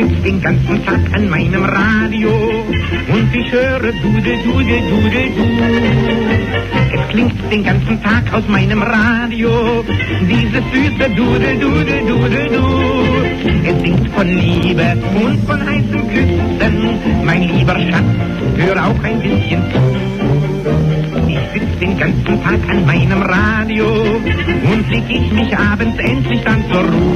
sitze den ganzen Tag an meinem Radio und ich höre Dudel, Dudel, Dudel, Du. Es klingt den ganzen Tag aus meinem Radio dieses süße Dudel, Dudel, Dudel, Du. Es singt von Liebe und von heißen Küssen. Mein lieber Schatz, hör auch ein bisschen zu. Ich sitz den ganzen Tag an meinem Radio und leg ich mich abends endlich dann zur Ruhe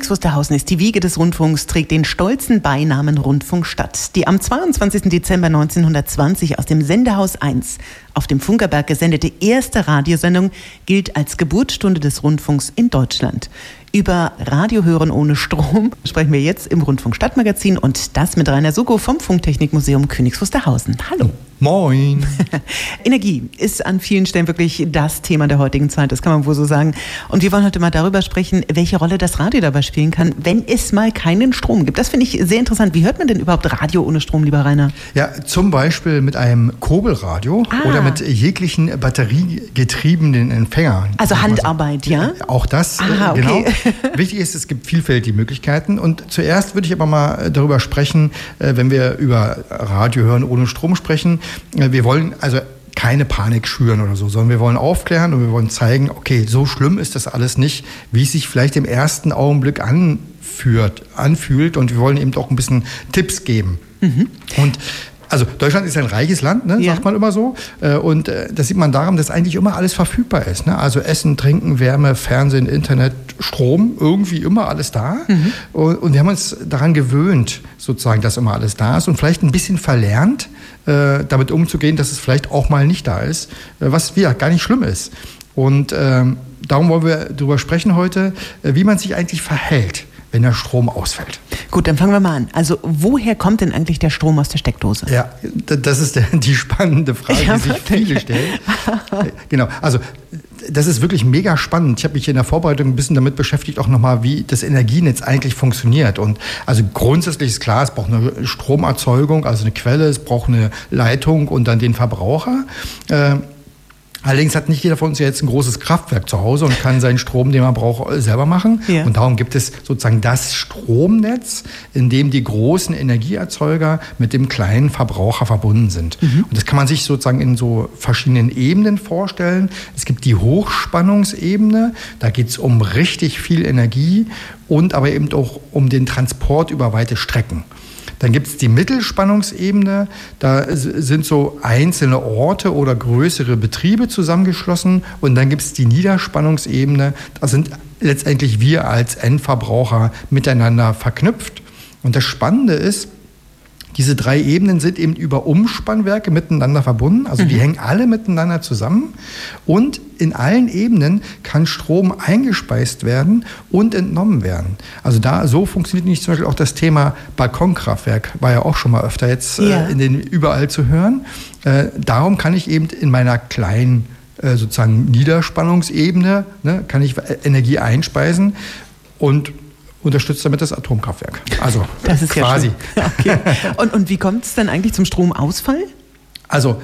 Königs Wusterhausen ist die Wiege des Rundfunks, trägt den stolzen Beinamen Rundfunkstadt, die am 22. Dezember 1920 aus dem Sendehaus 1 auf dem Funkerberg gesendete erste Radiosendung gilt als Geburtsstunde des Rundfunks in Deutschland. Über Radiohören ohne Strom sprechen wir jetzt im Rundfunk Stadtmagazin und das mit Rainer Suko vom Funktechnikmuseum Königs Wusterhausen. Hallo. Moin. Energie ist an vielen Stellen wirklich das Thema der heutigen Zeit, das kann man wohl so sagen. Und wir wollen heute mal darüber sprechen, welche Rolle das Radio dabei spielen kann, wenn es mal keinen Strom gibt. Das finde ich sehr interessant. Wie hört man denn überhaupt Radio ohne Strom, lieber Rainer? Ja, zum Beispiel mit einem Kurbelradio ah. oder mit jeglichen batteriegetriebenen Empfängern. Also Handarbeit, ja? Auch das, Aha, genau. Okay. Wichtig ist, es gibt vielfältige Möglichkeiten. Und zuerst würde ich aber mal darüber sprechen, äh, wenn wir über Radio hören ohne Strom sprechen, wir wollen also keine Panik schüren oder so, sondern wir wollen aufklären und wir wollen zeigen, okay, so schlimm ist das alles nicht, wie es sich vielleicht im ersten Augenblick anführt, anfühlt. Und wir wollen eben auch ein bisschen Tipps geben. Mhm. Und also Deutschland ist ein reiches Land, ne, ja. sagt man immer so. Äh, und äh, das sieht man daran, dass eigentlich immer alles verfügbar ist. Ne? Also Essen, Trinken, Wärme, Fernsehen, Internet, Strom, irgendwie immer alles da. Mhm. Und wir haben uns daran gewöhnt, sozusagen, dass immer alles da ist und vielleicht ein bisschen verlernt, äh, damit umzugehen, dass es vielleicht auch mal nicht da ist, was ja gar nicht schlimm ist. Und ähm, darum wollen wir darüber sprechen heute, wie man sich eigentlich verhält wenn der Strom ausfällt. Gut, dann fangen wir mal an. Also woher kommt denn eigentlich der Strom aus der Steckdose? Ja, das ist die spannende Frage, ja, die sich viele stellen. genau, also das ist wirklich mega spannend. Ich habe mich in der Vorbereitung ein bisschen damit beschäftigt, auch nochmal, wie das Energienetz eigentlich funktioniert. Und also grundsätzlich ist klar, es braucht eine Stromerzeugung, also eine Quelle, es braucht eine Leitung und dann den Verbraucher. Äh, Allerdings hat nicht jeder von uns jetzt ein großes Kraftwerk zu Hause und kann seinen Strom, den man braucht, selber machen. Ja. Und darum gibt es sozusagen das Stromnetz, in dem die großen Energieerzeuger mit dem kleinen Verbraucher verbunden sind. Mhm. Und das kann man sich sozusagen in so verschiedenen Ebenen vorstellen. Es gibt die Hochspannungsebene, da geht es um richtig viel Energie und aber eben auch um den Transport über weite Strecken. Dann gibt es die Mittelspannungsebene. Da sind so einzelne Orte oder größere Betriebe zusammengeschlossen. Und dann gibt es die Niederspannungsebene. Da sind letztendlich wir als Endverbraucher miteinander verknüpft. Und das Spannende ist, diese drei Ebenen sind eben über Umspannwerke miteinander verbunden, also die mhm. hängen alle miteinander zusammen und in allen Ebenen kann Strom eingespeist werden und entnommen werden. Also da so funktioniert nicht zum Beispiel auch das Thema Balkonkraftwerk, war ja auch schon mal öfter jetzt äh, ja. äh, in den überall zu hören. Äh, darum kann ich eben in meiner kleinen äh, sozusagen Niederspannungsebene ne, kann ich Energie einspeisen und unterstützt damit das Atomkraftwerk. Also das ist quasi. Ja okay. und, und wie kommt es dann eigentlich zum Stromausfall? Also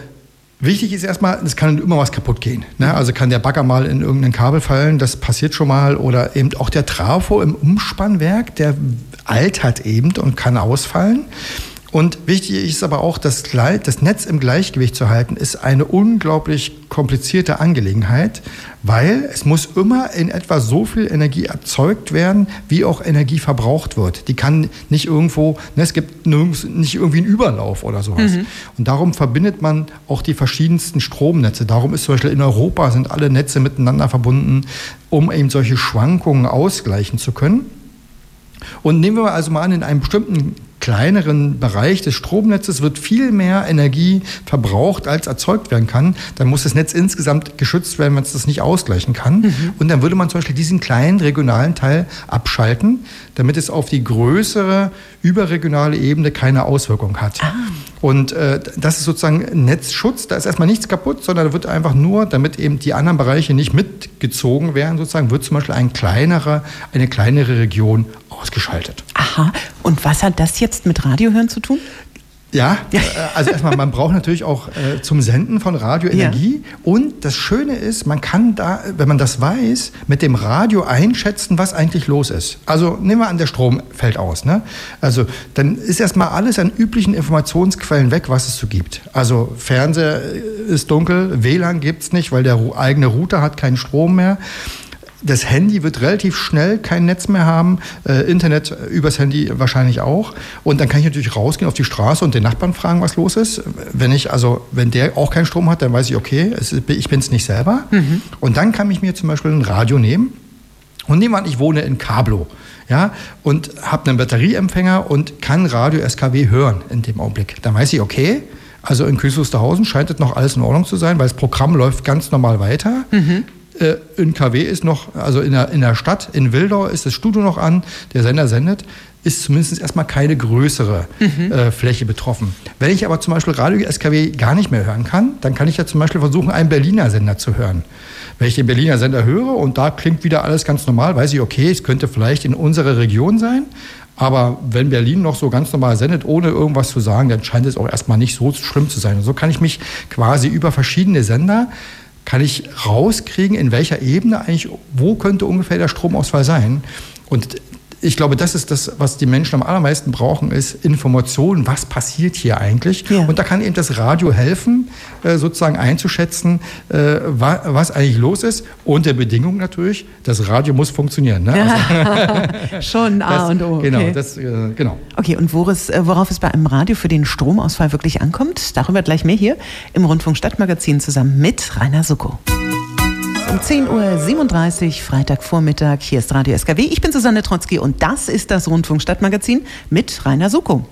Wichtig ist erstmal, es kann immer was kaputt gehen. Ne? Also kann der Bagger mal in irgendein Kabel fallen, das passiert schon mal. Oder eben auch der Trafo im Umspannwerk, der altert eben und kann ausfallen. Und wichtig ist aber auch, dass das Netz im Gleichgewicht zu halten, ist eine unglaublich komplizierte Angelegenheit, weil es muss immer in etwa so viel Energie erzeugt werden, wie auch Energie verbraucht wird. Die kann nicht irgendwo, ne, es gibt nicht irgendwie einen Überlauf oder sowas. Mhm. Und darum verbindet man auch die verschiedensten Stromnetze. Darum ist zum Beispiel in Europa sind alle Netze miteinander verbunden, um eben solche Schwankungen ausgleichen zu können. Und nehmen wir also mal an, in einem bestimmten kleineren Bereich des Stromnetzes wird viel mehr Energie verbraucht, als erzeugt werden kann. Dann muss das Netz insgesamt geschützt werden, wenn es das nicht ausgleichen kann. Mhm. Und dann würde man zum Beispiel diesen kleinen regionalen Teil abschalten, damit es auf die größere überregionale Ebene keine Auswirkung hat. Ah. Und äh, das ist sozusagen Netzschutz. Da ist erstmal nichts kaputt, sondern da wird einfach nur, damit eben die anderen Bereiche nicht mitgezogen werden, sozusagen, wird zum Beispiel ein kleinerer, eine kleinere Region ausgeschaltet. Aha. Und was hat das jetzt mit Radiohören zu tun? Ja, äh, also erstmal, man braucht natürlich auch äh, zum Senden von Radio Energie. Ja. Und das Schöne ist, man kann da, wenn man das weiß, mit dem Radio einschätzen, was eigentlich los ist. Also nehmen wir an, der Strom fällt aus. Ne? Also dann ist erstmal alles an üblichen Informationsquellen weg, was es so gibt. Also Fernseher ist dunkel, WLAN gibt es nicht, weil der eigene Router hat keinen Strom mehr das Handy wird relativ schnell kein Netz mehr haben, äh, Internet übers Handy wahrscheinlich auch. Und dann kann ich natürlich rausgehen auf die Straße und den Nachbarn fragen, was los ist. Wenn ich, also wenn der auch keinen Strom hat, dann weiß ich, okay, es, ich bin es nicht selber. Mhm. Und dann kann ich mir zum Beispiel ein Radio nehmen. Und nehmen wir an, ich wohne in Cablo ja, und habe einen Batterieempfänger und kann Radio SKW hören in dem Augenblick. Dann weiß ich, okay, also in Kühlsusterhausen scheint das noch alles in Ordnung zu sein, weil das Programm läuft ganz normal weiter. Mhm äh, in KW ist noch, also in der, in der Stadt, in Wildau ist das Studio noch an, der Sender sendet, ist zumindest erstmal keine größere mhm. äh, Fläche betroffen. Wenn ich aber zum Beispiel Radio SKW gar nicht mehr hören kann, dann kann ich ja zum Beispiel versuchen, einen Berliner Sender zu hören. Wenn ich den Berliner Sender höre und da klingt wieder alles ganz normal, weiß ich, okay, es könnte vielleicht in unserer Region sein, aber wenn Berlin noch so ganz normal sendet, ohne irgendwas zu sagen, dann scheint es auch erstmal nicht so schlimm zu sein. Und so kann ich mich quasi über verschiedene Sender kann ich rauskriegen, in welcher Ebene eigentlich, wo könnte ungefähr der Stromausfall sein. Und ich glaube, das ist das, was die Menschen am allermeisten brauchen, ist Information, was passiert hier eigentlich. Ja. Und da kann eben das Radio helfen, äh, sozusagen einzuschätzen, äh, was eigentlich los ist. Unter Bedingung natürlich, das Radio muss funktionieren. Ne? Also, Schon A das, und O. Genau, okay. Genau, das, äh, genau. Okay, und worauf es bei einem Radio für den Stromausfall wirklich ankommt, darüber gleich mehr hier im Rundfunk Stadtmagazin zusammen mit Rainer Sucko um 10.37 Uhr, Freitagvormittag. Hier ist Radio SKW. Ich bin Susanne Trotzki und das ist das Rundfunk Stadtmagazin mit Rainer Suko.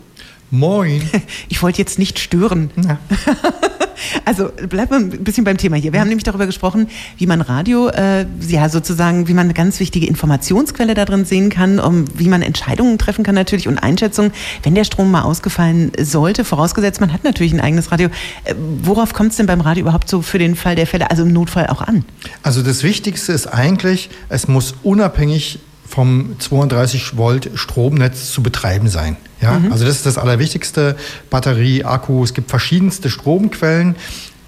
Moin. Ich wollte jetzt nicht stören. Ja. Also bleiben wir ein bisschen beim Thema hier. Wir haben nämlich darüber gesprochen, wie man Radio, äh, ja sozusagen, wie man eine ganz wichtige Informationsquelle da drin sehen kann, um, wie man Entscheidungen treffen kann natürlich und Einschätzungen, wenn der Strom mal ausgefallen sollte, vorausgesetzt man hat natürlich ein eigenes Radio. Äh, worauf kommt es denn beim Radio überhaupt so für den Fall der Fälle, also im Notfall auch an? Also das Wichtigste ist eigentlich, es muss unabhängig vom 32 Volt Stromnetz zu betreiben sein. Ja? Mhm. Also das ist das Allerwichtigste. Batterie, Akku, es gibt verschiedenste Stromquellen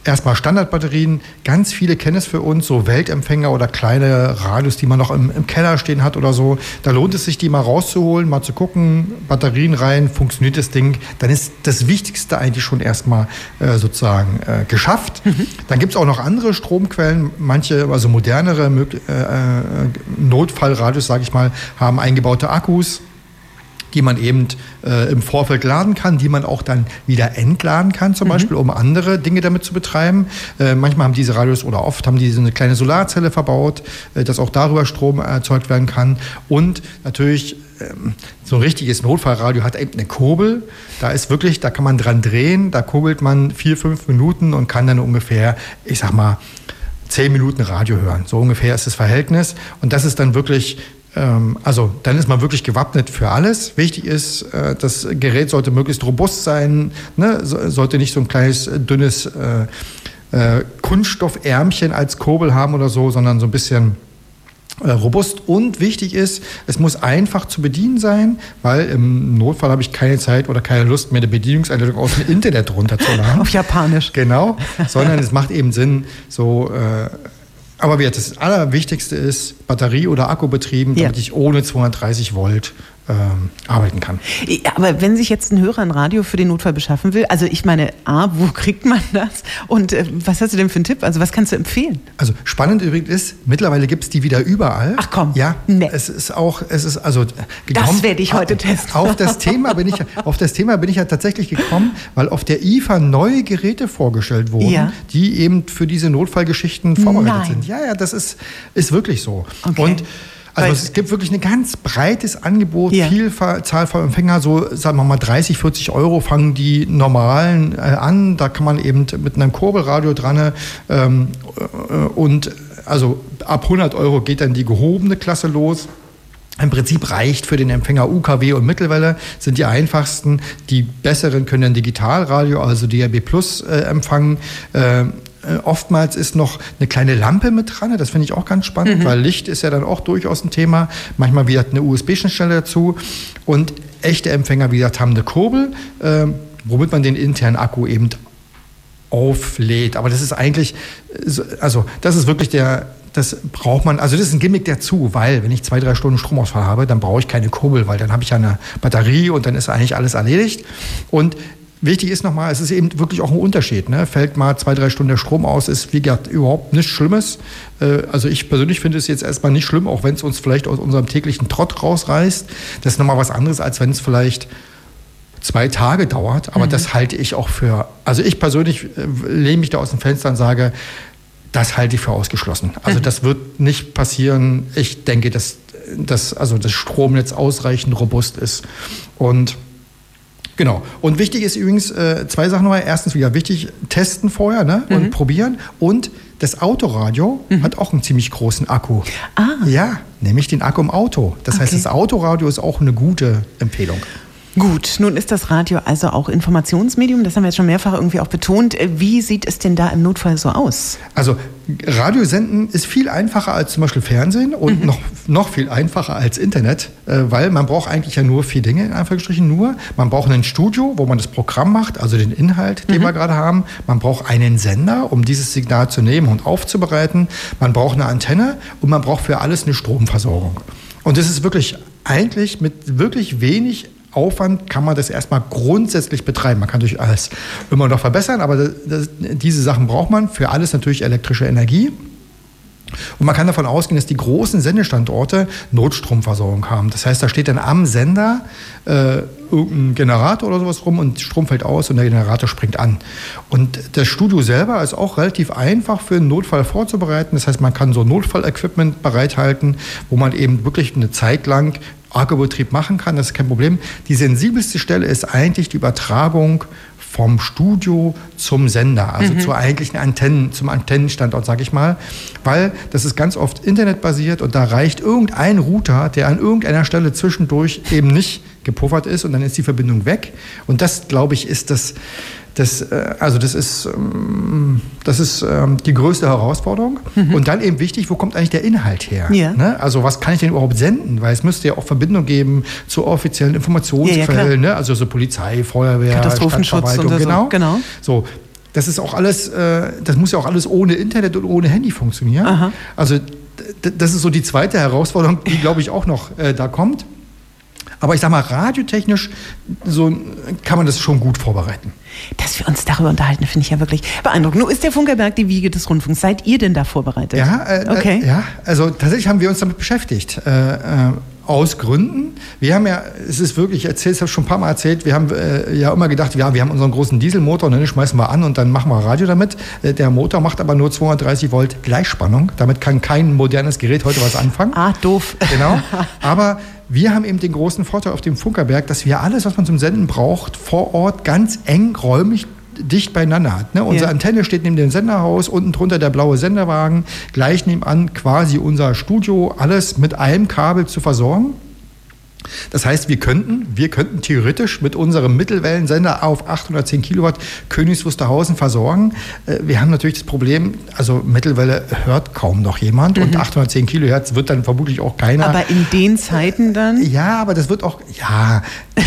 erstmal Standardbatterien. Ganz viele kennen es für uns, so Weltempfänger oder kleine Radios, die man noch im, im, Keller stehen hat oder so. Da lohnt es sich, die mal rauszuholen, mal zu gucken, Batterien rein, funktioniert das Ding. Dann ist das Wichtigste eigentlich schon erstmal äh, sozusagen äh, geschafft. Mhm. Dann gibt es auch noch andere Stromquellen. Manche, also modernere äh, äh, Notfallradios, sage ich mal, haben eingebaute Akkus die man eben äh, im Vorfeld laden kann, die man auch dann wieder entladen kann, zum mhm. Beispiel, um andere Dinge damit zu betreiben. Äh, manchmal haben diese Radios oder oft haben diese eine kleine Solarzelle verbaut, äh, dass auch darüber Strom erzeugt werden kann. Und natürlich ähm, so ein richtiges Notfallradio hat eben eine Kurbel. Da ist wirklich, da kann man dran drehen, da kurbelt man vier, fünf Minuten und kann dann ungefähr, ich sag mal, zehn Minuten Radio hören. So ungefähr ist das Verhältnis. Und das ist dann wirklich also dann ist man wirklich gewappnet für alles. Wichtig ist, äh, das Gerät sollte möglichst robust sein, ne? sollte nicht so ein kleines, äh, dünnes äh, Kunststoffärmchen als Kurbel haben oder so, sondern so ein bisschen robust und wichtig ist, es muss einfach zu bedienen sein, weil im Notfall habe ich keine Zeit oder keine Lust, mir eine Bedienungseinleitung aus dem Internet runterzuladen. Auf Japanisch. Genau, sondern es macht eben Sinn, so aber das Allerwichtigste ist Batterie- oder Akkubetrieben, damit ja. ich ohne 230 Volt ähm, arbeiten kann. Aber wenn sich jetzt ein Hörer ein Radio für den Notfall beschaffen will, also ich meine, A, wo kriegt man das? Und äh, was hast du denn für einen Tipp? Also was kannst du empfehlen? Also spannend übrigens ist, mittlerweile gibt es die wieder überall. Ach komm. Ja, nee. es ist auch, es ist also gekommen, Das werde ich heute testen. Auf das Thema bin ich, auf das Thema bin ich ja tatsächlich gekommen, weil auf der IFA neue Geräte vorgestellt wurden, ja. die eben für diese Notfallgeschichten vorbereitet Nein. sind. Ja, ja, das ist, ist wirklich so. Okay. Und also es gibt wirklich ein ganz breites Angebot, ja. Vielzahl von Empfänger, so sagen wir mal 30, 40 Euro fangen die normalen äh, an. Da kann man eben mit einem Kurbelradio dran ähm, äh, und also ab 100 Euro geht dann die gehobene Klasse los. Im Prinzip reicht für den Empfänger UKW und Mittelwelle, sind die einfachsten. Die besseren können Digitalradio, also DAB Plus äh, empfangen. Äh, äh, oftmals ist noch eine kleine Lampe mit dran. Das finde ich auch ganz spannend, mhm. weil Licht ist ja dann auch durchaus ein Thema. Manchmal wieder eine USB-Schnittstelle dazu. Und echte Empfänger, wie gesagt, haben eine Kurbel. Äh, womit man den internen Akku eben auflädt. Aber das ist eigentlich, also das ist wirklich der, das braucht man, also das ist ein Gimmick dazu, weil wenn ich zwei, drei Stunden Stromausfall habe, dann brauche ich keine Kurbel, weil dann habe ich ja eine Batterie und dann ist eigentlich alles erledigt. Und Wichtig ist nochmal, es ist eben wirklich auch ein Unterschied. Ne? Fällt mal zwei, drei Stunden der Strom aus, ist wie gesagt überhaupt nichts Schlimmes. Äh, also ich persönlich finde es jetzt erstmal nicht schlimm, auch wenn es uns vielleicht aus unserem täglichen Trott rausreißt. Das ist nochmal was anderes, als wenn es vielleicht zwei Tage dauert. Aber mhm. das halte ich auch für, also ich persönlich äh, lehne mich da aus dem Fenster und sage, das halte ich für ausgeschlossen. Also mhm. das wird nicht passieren. Ich denke, dass, dass also das Stromnetz ausreichend robust ist. Und Genau. Und wichtig ist übrigens äh, zwei Sachen nochmal. Erstens wieder wichtig, testen vorher ne? und mhm. probieren. Und das Autoradio mhm. hat auch einen ziemlich großen Akku. Ah. Ja, nämlich den Akku im Auto. Das okay. heißt, das Autoradio ist auch eine gute Empfehlung. Gut, nun ist das Radio also auch Informationsmedium, das haben wir jetzt schon mehrfach irgendwie auch betont. Wie sieht es denn da im Notfall so aus? Also Radiosenden ist viel einfacher als zum Beispiel Fernsehen und mhm. noch, noch viel einfacher als Internet, äh, weil man braucht eigentlich ja nur vier Dinge, in Anführungsstrichen nur. Man braucht ein Studio, wo man das Programm macht, also den Inhalt, den mhm. wir gerade haben. Man braucht einen Sender, um dieses Signal zu nehmen und aufzubereiten. Man braucht eine Antenne und man braucht für alles eine Stromversorgung. Und das ist wirklich eigentlich mit wirklich wenig Aufwand kann man das erstmal grundsätzlich betreiben. Man kann natürlich alles immer noch verbessern, aber das, das, diese Sachen braucht man. Für alles natürlich elektrische Energie. Und man kann davon ausgehen, dass die großen Sendestandorte Notstromversorgung haben. Das heißt, da steht dann am Sender äh, irgendein Generator oder sowas rum und Strom fällt aus und der Generator springt an. Und das Studio selber ist auch relativ einfach für einen Notfall vorzubereiten. Das heißt, man kann so Notfallequipment bereithalten, wo man eben wirklich eine Zeit lang Akkubetrieb machen kann, das ist kein Problem. Die sensibelste Stelle ist eigentlich die Übertragung vom Studio zum Sender, also mhm. zur eigentlichen Antennen, zum Antennenstandort, sage ich mal, weil das ist ganz oft internetbasiert und da reicht irgendein Router, der an irgendeiner Stelle zwischendurch eben nicht gepuffert ist und dann ist die Verbindung weg. Und das, glaube ich, ist das, das, äh, also das ist, ähm, das ist ähm, die größte Herausforderung. Mhm. Und dann eben wichtig, wo kommt eigentlich der Inhalt her? Ja. Ne? Also was kann ich denn überhaupt senden? Weil es müsste ja auch Verbindung geben zu offiziellen Informationsquellen, ja, ne? also so Polizei, Feuerwehr, Katastrophenschutz und so. Genau. genau. So, das ist auch alles, äh, das muss ja auch alles ohne Internet und ohne Handy funktionieren. Aha. Also das ist so die zweite Herausforderung, die glaube ich auch noch äh, da kommt. Aber ich sage mal, radiotechnisch so kann man das schon gut vorbereiten. Dass wir uns darüber unterhalten, finde ich ja wirklich beeindruckend. Nun ist der Funkerberg die Wiege des Rundfunks. Seid ihr denn da vorbereitet? Ja, äh, okay. Äh, ja, also tatsächlich haben wir uns damit beschäftigt. Äh, äh aus Gründen. Wir haben ja, es ist wirklich, ich erzähle es schon ein paar Mal erzählt, wir haben äh, ja immer gedacht, ja, wir haben unseren großen Dieselmotor und den schmeißen wir an und dann machen wir Radio damit. Äh, der Motor macht aber nur 230 Volt Gleichspannung. Damit kann kein modernes Gerät heute was anfangen. Ah, doof. Genau. Aber wir haben eben den großen Vorteil auf dem Funkerberg, dass wir alles, was man zum Senden braucht, vor Ort ganz eng räumlich dicht beieinander hat. Ne? Unsere ja. Antenne steht neben dem Senderhaus, unten drunter der blaue Senderwagen, gleich nebenan quasi unser Studio, alles mit einem Kabel zu versorgen. Das heißt, wir könnten, wir könnten theoretisch mit unserem Mittelwellensender auf 810 Kilowatt Königs Wusterhausen versorgen. Äh, wir haben natürlich das Problem, also Mittelwelle hört kaum noch jemand mhm. und 810 Kilohertz wird dann vermutlich auch keiner. Aber in den Zeiten dann? Ja, aber das wird auch, ja.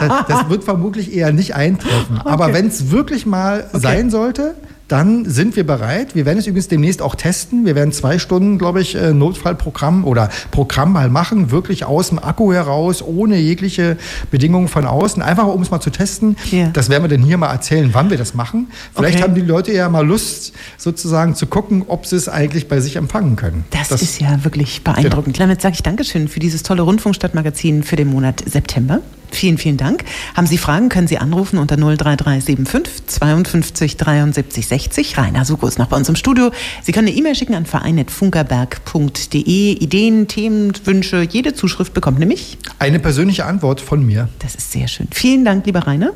das, das, wird vermutlich eher nicht eintreffen. Okay. Aber wenn es wirklich mal okay. sein sollte, dann sind wir bereit. Wir werden es übrigens demnächst auch testen. Wir werden zwei Stunden, glaube ich, äh, Notfallprogramm oder Programm mal machen, wirklich aus dem Akku heraus, ohne jegliche Bedingungen von außen, einfach um es mal zu testen. Yeah. Das werden wir dann hier mal erzählen, wann wir das machen. Vielleicht okay. haben die Leute ja mal Lust, sozusagen zu gucken, ob sie es eigentlich bei sich empfangen können. Das, das ist ja wirklich beeindruckend. Genau. Damit sage ich Dankeschön für dieses tolle Rundfunkstadtmagazin für den Monat September. Vielen, vielen Dank. Haben Sie Fragen, können Sie anrufen unter 03375 52 73 60. Rainer Suko ist noch bei uns im Studio. Sie können eine E-Mail schicken an verein.funkerberg.de. Ideen, Themen, Wünsche, jede Zuschrift bekommt nämlich eine persönliche Antwort von mir. Das ist sehr schön. Vielen Dank, lieber Rainer.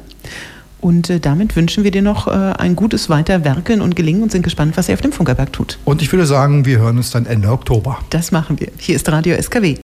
Und äh, damit wünschen wir dir noch äh, ein gutes Weiterwerken und Gelingen und sind gespannt, was er auf dem Funkerberg tut. Und ich würde sagen, wir hören uns dann Ende Oktober. Das machen wir. Hier ist Radio SKW.